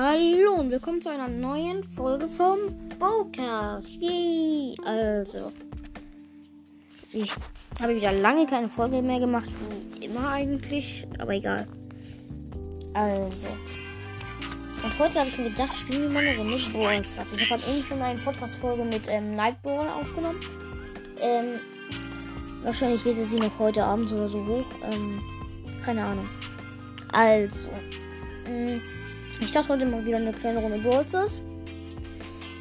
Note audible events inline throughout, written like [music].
Hallo und willkommen zu einer neuen Folge vom Bowcast. Yay! Also, ich habe wieder lange keine Folge mehr gemacht, wie immer eigentlich, aber egal. Also, und heute habe ich mir gedacht, spielen wir mal eine Runde Brawl Stars. Ich habe eben schon eine Podcast-Folge mit ähm, Nightbrawl aufgenommen. Ähm, wahrscheinlich lädt sie noch heute Abend oder so hoch. Ähm, keine Ahnung. Also, mh, mm, ich dachte heute mal wieder eine kleine Runde Brawl Stars.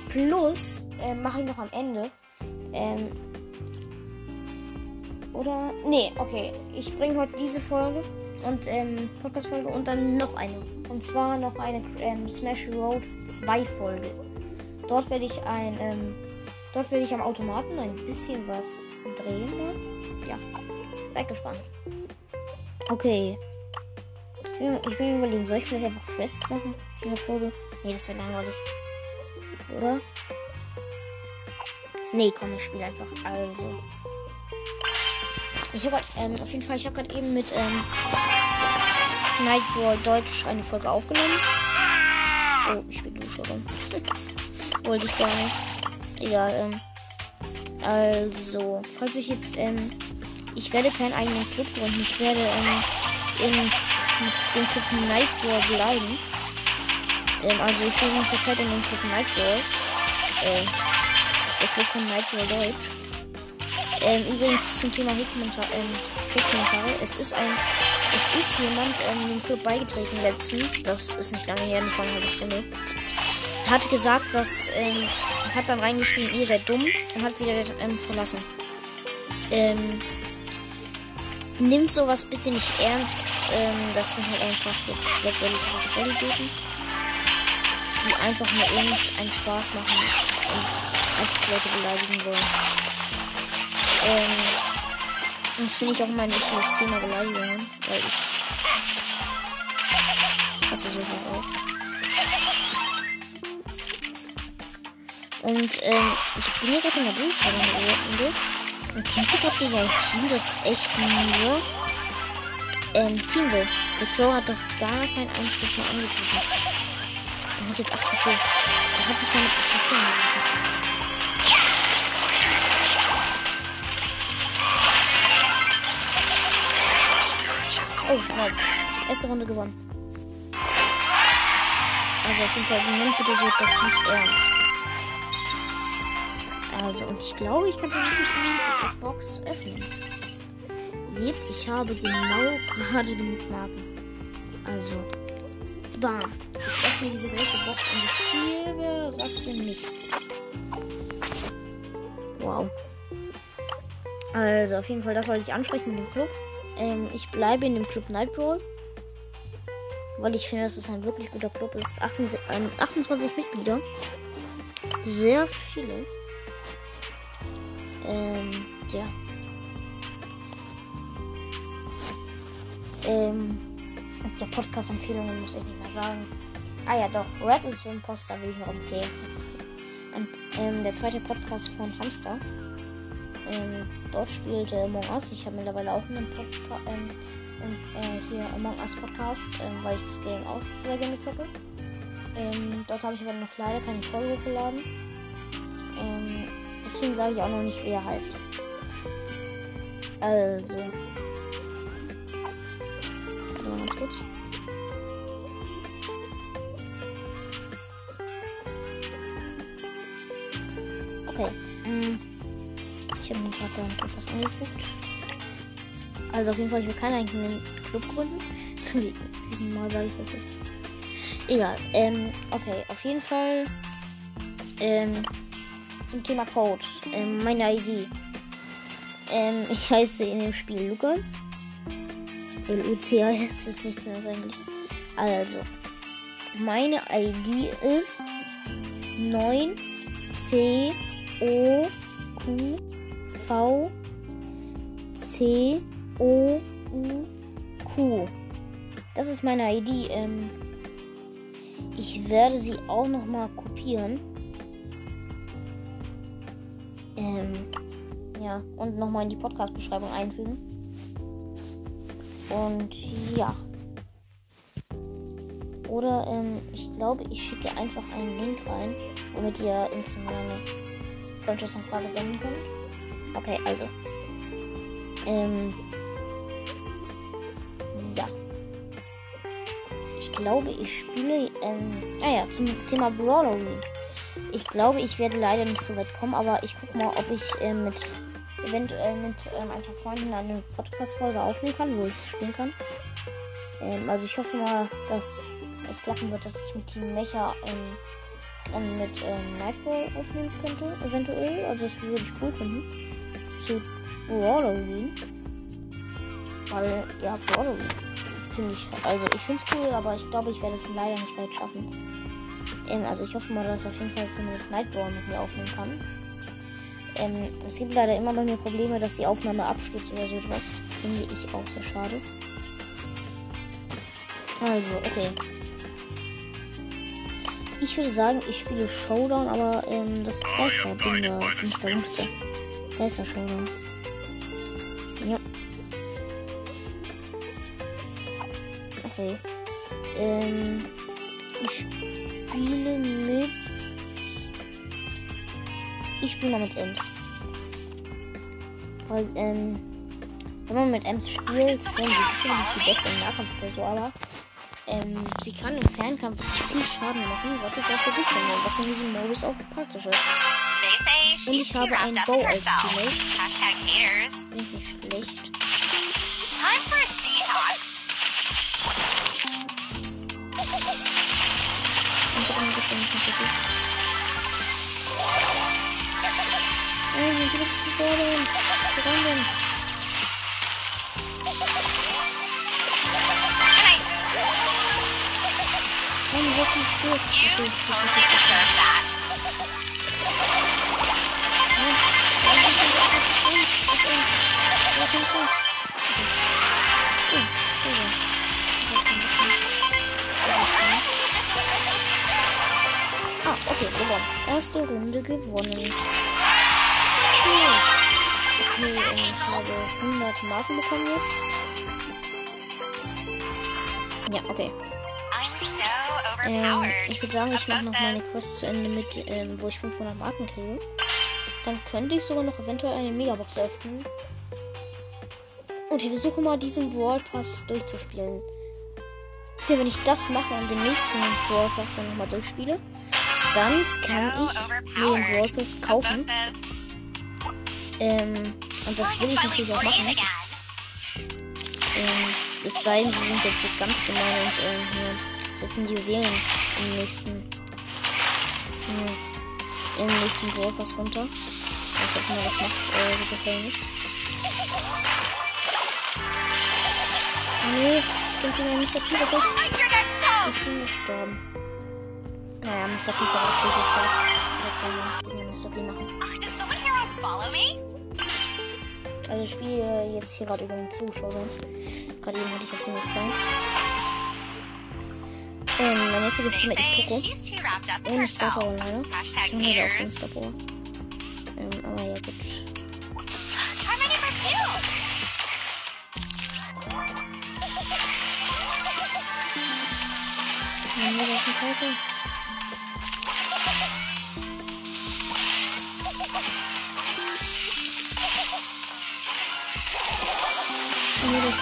Plus äh, mache ich noch am Ende. Ähm, oder? Nee, okay. Ich bringe heute diese Folge und ähm, Podcast-Folge und dann noch eine. Und zwar noch eine ähm, Smash Road 2 Folge. Dort werde ich ein, ähm, dort werde ich am Automaten ein bisschen was drehen. Ja. Seid gespannt. Okay. Ich bin überlegen, soll ich vielleicht einfach Quests machen in der Folge? Nee, das wäre langweilig. Oder? Nee, komm, ich spiele einfach. Also. Ich habe ähm, auf jeden Fall, ich habe gerade eben mit ähm, Nightcrawl Deutsch eine Folge aufgenommen. Oh, ich spiele Dusche rum. [laughs] Wollte ich gar nicht. Egal, ähm. Also, falls ich jetzt, ähm, ich werde keinen eigenen Club gründen. Ich werde, ähm, in dem Club Nightball bleiben. Ähm, also ich bin zurzeit in dem Club Nightball. Äh, der Club von Nightball Deutsch. Ähm, übrigens zum Thema Hate-Kommentare. Ähm, es ist ein. Es ist jemand ähm, dem Club beigetreten letztens. Das ist nicht lange her, nicht eine halbe Stunde. Hat gesagt, dass. Ähm, hat dann reingeschrieben, ihr seid dumm. Und hat wieder ähm, verlassen. Ähm, Nimmt sowas bitte nicht ernst. Ähm, das sind halt einfach jetzt Vollidioten. Die einfach nur irgendeinen Spaß machen und einfach Leute beleidigen wollen. Ähm, das finde ich auch mein wichtiges Thema Beleidigungen, weil ich hasse sowas auch. Und ähm, ich bin hier gerade in der Dusche, und kämpft habt ihr ja ein Team, das echt nur ähm, Team will. Der Joe hat doch gar kein einziges Mal angegriffen. Er hat jetzt 8 HP. Er hat sich mit 8 HP angegriffen. Oh, nice. Erste Runde gewonnen. Also auf jeden Fall, nimmt bitte so das nicht ernst. Also, und ich glaube, ich kann die Box öffnen. Yep, ich habe genau gerade genug Marken. Also, bam. Ich öffne diese große Box und ich ziehe, sagt sie nichts. Wow. Also, auf jeden Fall, das wollte ich ansprechen mit dem Club. Ähm, ich bleibe in dem Club Nightbrawl. Weil ich finde, dass es ein wirklich guter Club ist. 18, ähm, 28 Mitglieder. Sehr viele. Ähm, ja. Ähm, der Podcast-Empfehlungen muss ich nicht mehr sagen. Ah ja, doch, Red ist für Imposter will ich noch empfehlen. Und, ähm, der zweite Podcast von Hamster. Ähm, dort spielt äh, Among Us. Ich habe mittlerweile auch einen Podcast, ähm, äh, hier Among Us Podcast, ähm, weil ich das Game auch sehr gerne zocke. Ähm, dort habe ich aber noch leider keine Folge hochgeladen. Ähm, Deswegen sage ich auch noch nicht, wie er heißt. Also. Okay. Hm. Ich habe mir gerade etwas angeguckt. Also auf jeden Fall, ich will keinen eigenen Club gründen. [laughs] Zum wieviel Mal sage ich das jetzt? Egal. Ähm, okay, auf jeden Fall. Ähm, zum Thema Code. Ähm, meine ID. Ähm, ich heiße in dem Spiel Lukas. L-U-C-A-S ist nicht mehr eigentlich. Also, meine ID ist 9 C O Q V C O U Q. Das ist meine ID. Ähm, ich werde sie auch noch mal kopieren. Ähm, ja, und nochmal in die Podcast-Beschreibung einfügen. Und ja. Oder ähm, ich glaube, ich schicke einfach einen Link rein, womit ihr instant eine Freundschaftsanfrage senden könnt. Okay, also. Ähm. Ja. Ich glaube, ich spiele. Ähm, ah ja, zum Thema Brawler Ich glaube, ich werde leider nicht so weit kommen, aber ich gucke mal, ob ich äh, mit eventuell mit ähm, ein paar Freunden eine Podcast-Folge aufnehmen kann, wo ich spielen kann. Ähm, also ich hoffe mal, dass es klappen wird, dass ich mit Team Mecha ähm, mit ähm, Nightball aufnehmen könnte, eventuell. Also das würde ich cool finden. Zu Brawler gehen. Weil, ja, Brawler finde ich, also ich finde es cool, aber ich glaube, ich werde es leider nicht weit schaffen. Ähm, also ich hoffe mal, dass auf jeden Fall zumindest Nightball mit mir aufnehmen kann. Ähm, es gibt leider immer bei mir Probleme, dass die Aufnahme abstürzt oder so etwas. Finde ich auch sehr schade. Also, okay. Ich würde sagen, ich spiele Showdown, aber ähm, das Geister-Ding da, Ding da, Geister-Showdown. Ja. Okay. Ähm, ich spiele mit. Ich spiele mal mit Ems. Weil, ähm, wenn man mit Ems spielt, dann ist sie nicht die beste im Nahkampf oder so, aber ähm, sie kann im Fernkampf viel Schaden machen, was ich auch sehr gut finde, was in diesem Modus auch praktisch ist. Und ich habe einen Bow als Teammate. Finde ich nicht schlecht. Gibt es ein bisschen Kritik. Nein, du bist zu sehr denn. Woran denn? wirklich stirbt. Okay, okay, Ah, Erste Runde gewonnen. Okay, okay ich habe 100 Marken bekommen jetzt. Ja, okay. Ähm, ich würde sagen, ich mache noch meine Quest zu Ende mit, ähm, wo ich 500 Marken kriege. Dann könnte ich sogar noch eventuell eine Megabox öffnen. Und ich versuche mal diesen Brawl Pass durchzuspielen. Denn wenn ich das mache und den nächsten Brawl Pass dann nochmal durchspiele, dann kann ich mir den Brawl kaufen. Ähm, und das will ich natürlich auch machen. Ähm, es sei denn, sie sind jetzt so ganz gemein und ähm, setzen die Juwelen im nächsten. Hm, Im nächsten Brawl Pass runter. Ich hoffe mal, das macht äh, so bisher nicht. Nee, ich bin gegen Mr. P, was ich? Ich bin gestorben. Naja, Mr. P ist aber auch so stark. Was soll man gegen Mr. P machen? Also ich spiele jetzt hier gerade über den Zuschauer. Gerade eben hatte ich jetzt ziemlich Frank. Ähm, mein jetziges Team ist Poco. Ohne Star Power leider. Ich habe leider auch ohne Star Power. Ähm, aber ja, gut. Wir das ein Teufel.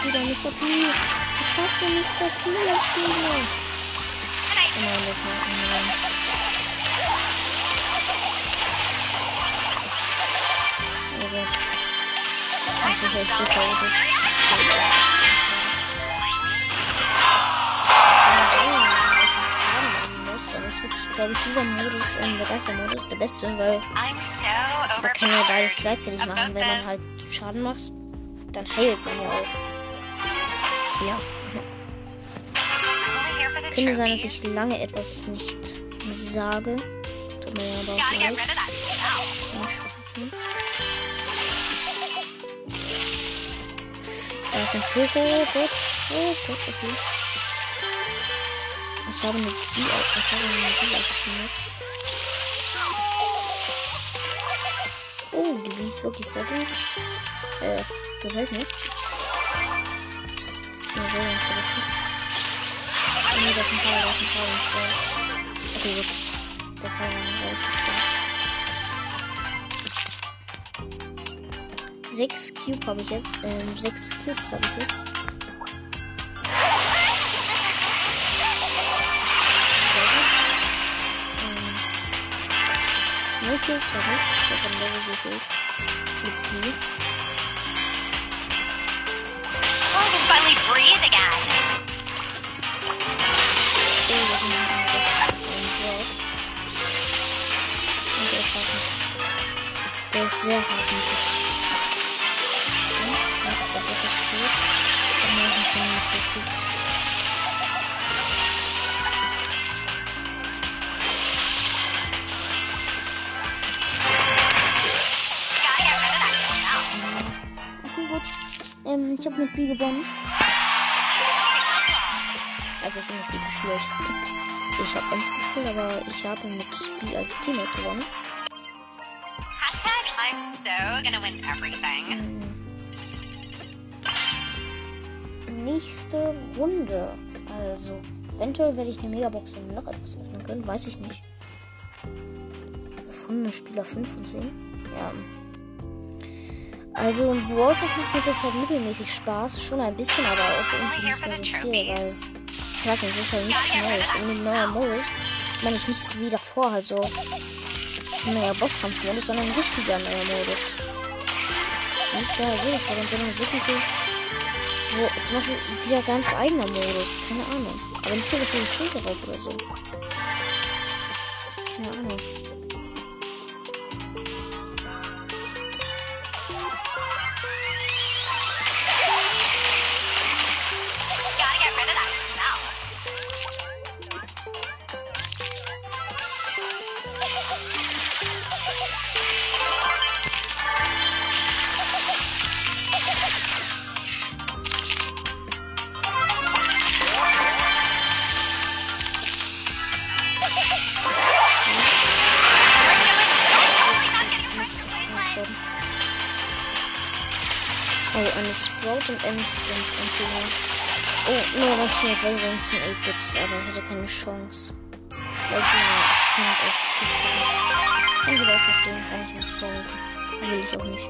Wieder Mr. P. Ich hasse Mr. P, das Spiel. Nein, das war Ambulance. Oh Gott. Das ist echt so chaotisch. Dann ist wirklich, glaube ich, dieser Modus, ähm, der Geistermodus, der beste, weil man kann ja beides gleichzeitig machen. Wenn man halt Schaden macht, dann heilt man ja auch. Ja. Könnte sein, dass ich lange etwas nicht sage. Tut mir aber auch leid. Da ist ein Vogel. Oh Gott. Okay. Ich habe mit die aus. Ich habe mit die ausgemacht. Oh, die ist wirklich sehr gut. Äh, gefällt mir. Ja, so, das ist Nee, das sind Teile. harten Power Okay, gut. Der Power war Sechs Cube habe ich jetzt. Ähm, sechs Cubes habe ich jetzt. Cubes habe ich. Ich habe ein Level gefehlt. That smell. Okay, gut. Ähm, ich habe mit B gewonnen. Also ich habe mit B gespielt. Ich habe eins gespielt, aber ich habe mit B als Teammate gewonnen. I'm so gonna win everything. Nächste Runde. Also, eventuell werde ich eine Megabox dann noch etwas öffnen können. Weiß ich nicht. Gefundene Spieler 5 von 10. Ja. Also, Brawl Stars macht mir zurzeit mittelmäßig Spaß. Schon ein bisschen, aber auch irgendwie nicht mehr so viel, weil. Ja, das ist halt nichts Neues. Und mit neuer Modus meine ich nichts wie davor, so. Ein neuer Bosskampfmodus, sondern ein richtiger neuer Modus. Nicht der Videoform, sondern wirklich so. Wo, zum Beispiel wieder ganz eigener Modus. Keine Ahnung. Aber nicht so was wie ein Schild drauf oder so. Keine Ahnung. Oh, eine Sprout und Ems sind entweder. Oh, nur mein Teammate war übrigens ein 8-Bit, aber hätte keine Chance. Weil die 18 auf Kann ich auch verstehen, kann ich mit 2 Will ich auch nicht.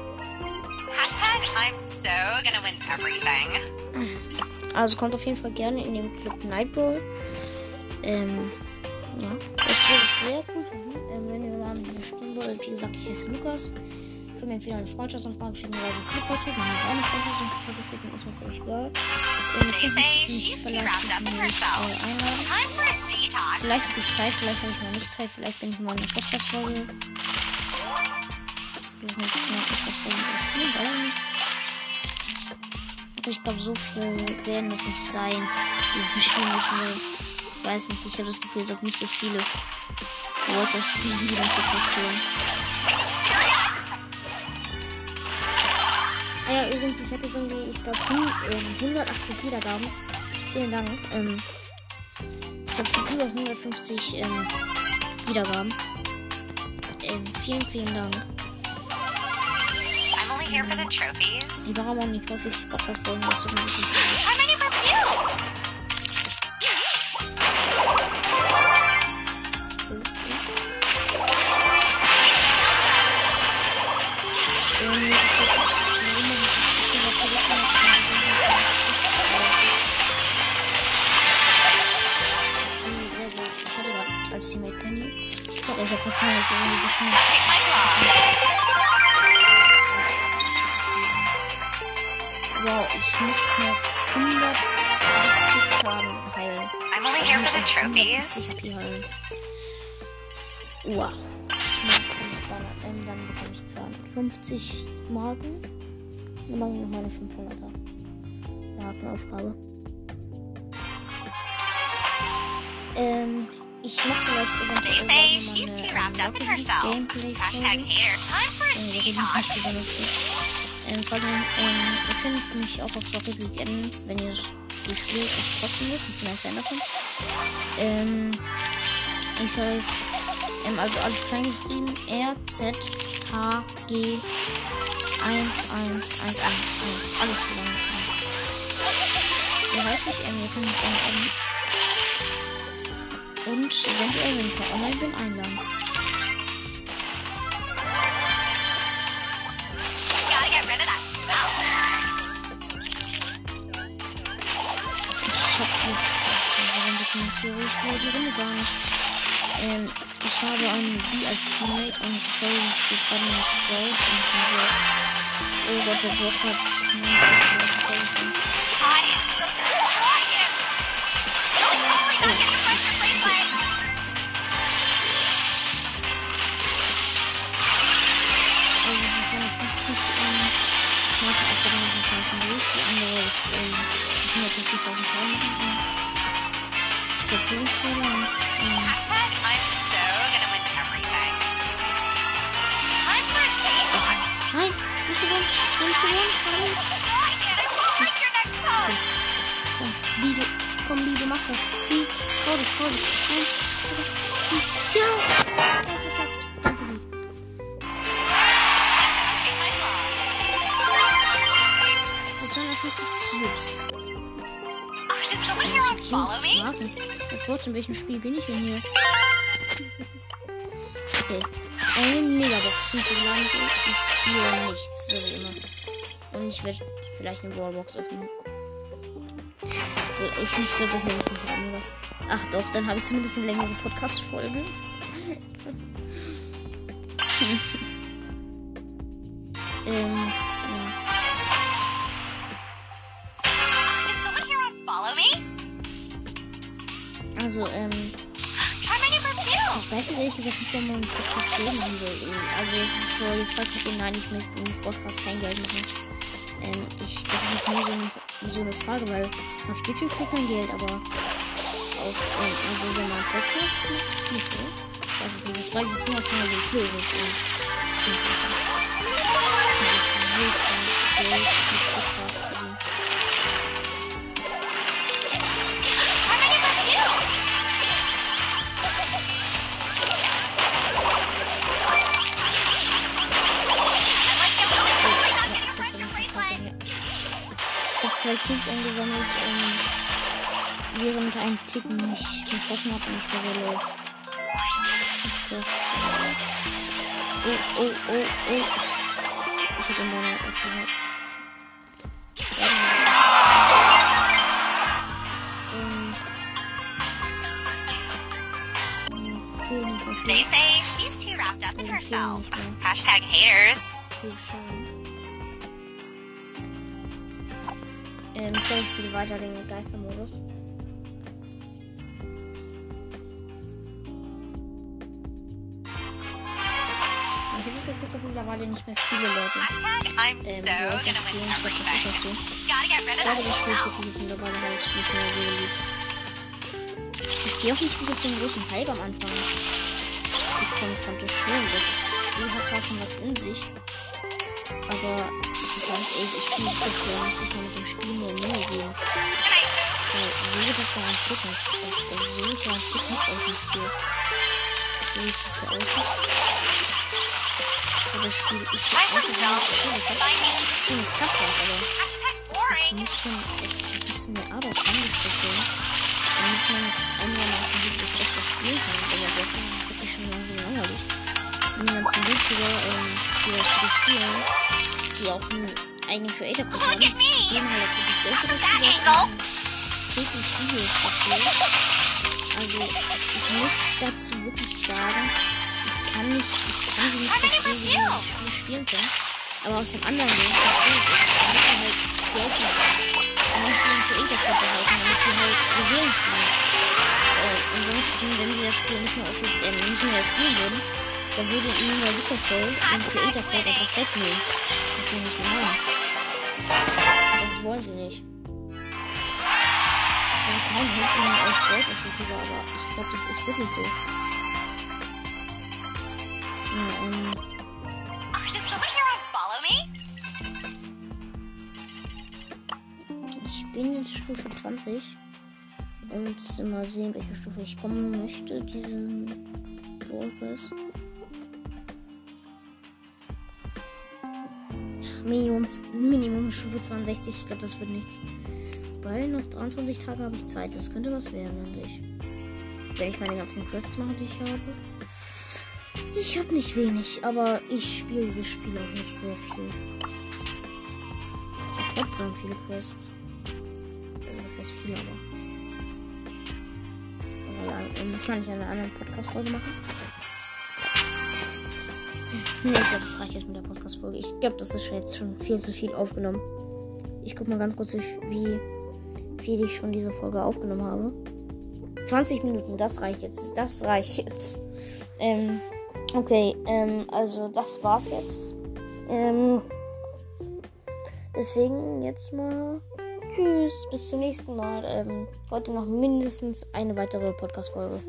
Also kommt auf jeden Fall gerne in den Club Night Brawl. Ähm, ja. Das würde ich sehr cool finden, ähm, wenn ihr mal mit mir spielen wollt. Wie gesagt, ich heiße Lukas. Können mir entweder eine Freundschaftsanfrage schicken oder einen Club beitreten. Wenn ihr auch eine Freundschaftsanfrage schicken, ist mir völlig egal. Ähm, mich, vielleicht nicht, einladen. Vielleicht habe ich Zeit, vielleicht habe ich mal nicht Zeit, vielleicht bin ich mal in einer Podcast-Folge. Wir können jetzt eine Podcast-Folge spielen, weiß ich nicht. Ich glaube, so viel werden das nicht sein, die ich spielen will. Ich weiß nicht, ich habe das Gefühl, es sind nicht so viele Worte spielen, die dann Podcast Ah Ja, übrigens, ich habe jetzt irgendwie, ich glaube, 180 Wiedergaben. Vielen Dank. Ähm, ich habe schon über 150 ähm, Wiedergaben. Ähm, vielen, vielen Dank. I'm only here for the trophies. Die waren auch nicht häufig Podcast-Folgen. Das ist Wow, ich muss noch 180 Schaden heilen. I'm only here for the trophies. Wow. Ähm, dann bekomme ich 250 Marken. Dann mache ich noch meine 500er. Markenaufgabe. Ähm, ich mache vielleicht They say she's too wrapped up in herself. Hashtag hater. Time for a besonders gut. Ähm, vor allem, ähm, ihr könnt mich auch auf Rocket League wenn ihr das Spiel ist kostenlos. Ich bin ein Fan davon. Ähm, ich heiße, ähm, also alles klein geschrieben, R, Z, H, G, 1, 1, 1, 1, 1, alles zusammengeschrieben. Wie heiße ich? Ähm, ihr könnt mich gerne adden. Und eventuell, wenn ich online bin, einladen. Ich hab jetzt. Warum dokumentiere ich mir die Runde gar nicht? Ähm, ich habe einen B als Teammate und Faye steht gerade das Sprout und. Oh Gott, der Block hat. 250 ähm, Marke abgenommen sind wir schon durch. Die andere ist ähm, 160.000 Schaden machen. Ich glaube, a tea talk. Nein, nicht gewonnen. Nicht gewonnen. Pose? Komm, Bi, du, komm, Bi, du machst das. Bi, trau dich, trau dich. Nein, trau dich. Ja! Me? Marken. Ja, kurz, in welchem Spiel bin ich denn hier? Okay. Eine Megabox. 5 Gelandet. Ich ziehe nichts, so wie immer. Und ich werde vielleicht eine Wallbox öffnen. Ich ich glaube, das nehme ich nicht an, oder? Ach doch, dann habe ich zumindest eine längere Podcast-Folge. [laughs] ähm, Also, ähm, ich weiß jetzt ehrlich gesagt nicht, warum man einen Podcast machen will. Also jetzt, jetzt fragt ich den, nein, ich möchte im Podcast kein Geld machen. Ähm, ich, das ist jetzt nur so, eine- so eine Frage, weil auf YouTube kriegt man Geld, aber auf, ähm, also wenn man Podcast macht, nicht, es nicht, das ich jetzt nur aus meiner Willkür. Zwei Cubes eingesammelt, ähm, während ein Ticken mich geschossen hat und ich war so low. Das- Oh, oh, oh, oh. Ich hätte. Ähm, vielen Dank They say she's too wrapped up in herself. Hashtag haters. Ähm, ich ich spiele weiter den Geistermodus. Dann gibt es jetzt doch mittlerweile nicht mehr viele Leute, ähm, so die das gonna spielen. Ich glaube, das ist auch so. Ich glaube, das Spiel ist wirklich mittlerweile halt nicht mehr so beliebt. Ich verstehe auch nicht, wie das so einen großen Hype am Anfang bekommen konnte. Schon, das Spiel hat zwar schon was in sich, aber ganz ehrlich, ich finde, bisher muss ich mal mit dem Spiel mehr Mühe geben. So wird das garantiert nicht. Das, also so garantiert nicht aus dem Spiel. So wie es bisher aussieht. Aber das Spiel ist ja Time for einfach self. schon, es hat Find me. schon, es hat was, aber es muss dann ein bisschen mehr Arbeit reingesteckt werden, damit man es einigermaßen wirklich besser spielen kann. Aber erstes ist wirklich schon langsam langweilig. Und die ganzen YouTuber, ähm, die das Spiel spielen, die auch einen eigenen Creator-Code haben, Look at me. die geben halt wirklich Geld für das Spiel und täglich Videos dafür. Also, ich muss dazu wirklich sagen, ich kann nicht, ich kann sie nicht verstehen, wie Spiel spielen können. Aber aus dem anderen Grund ich muss man halt Geld machen. Da muss sie einen Creator-Code behalten, damit sie halt gewählen können. Äh, ansonsten, wenn sie das Spiel nicht mehr, auf, äh, nicht mehr spielen würden, dann würde ihnen der Supercell den Creator-Code einfach wegnehmen. Das sie nicht mehr haben. Und das wollen sie nicht. Also kein Hund ihnen euch Geld als YouTuber, aber ich glaube, das ist wirklich so. Ja, ähm? Ich bin jetzt Stufe 20 und mal sehen, welche Stufe ich kommen möchte. Diesen Brawl Pass. Minimum, Minimum Stufe 62. Ich glaube, das wird nichts. Weil noch 23 Tage habe ich Zeit. Das könnte was werden an sich. wenn ich meine ganzen Quests mache, die ich habe. Ich habe nicht wenig, aber ich spiele dieses Spiel auch nicht sehr viel. Ich habe trotzdem viele Quests. Also was heißt viel, aber. ja, kann ich eine andere Podcast-Folge machen. Nee, ich glaube, das reicht jetzt mit der Podcast-Folge. Ich glaube, das ist jetzt schon viel zu viel aufgenommen. Ich guck mal ganz kurz, wie viel ich schon diese Folge aufgenommen habe. 20 Minuten, das reicht jetzt. Das reicht jetzt. Ähm, okay, ähm, also das war's jetzt. Ähm, deswegen jetzt mal Tschüss, bis zum nächsten Mal. Ähm, heute noch mindestens eine weitere Podcast-Folge.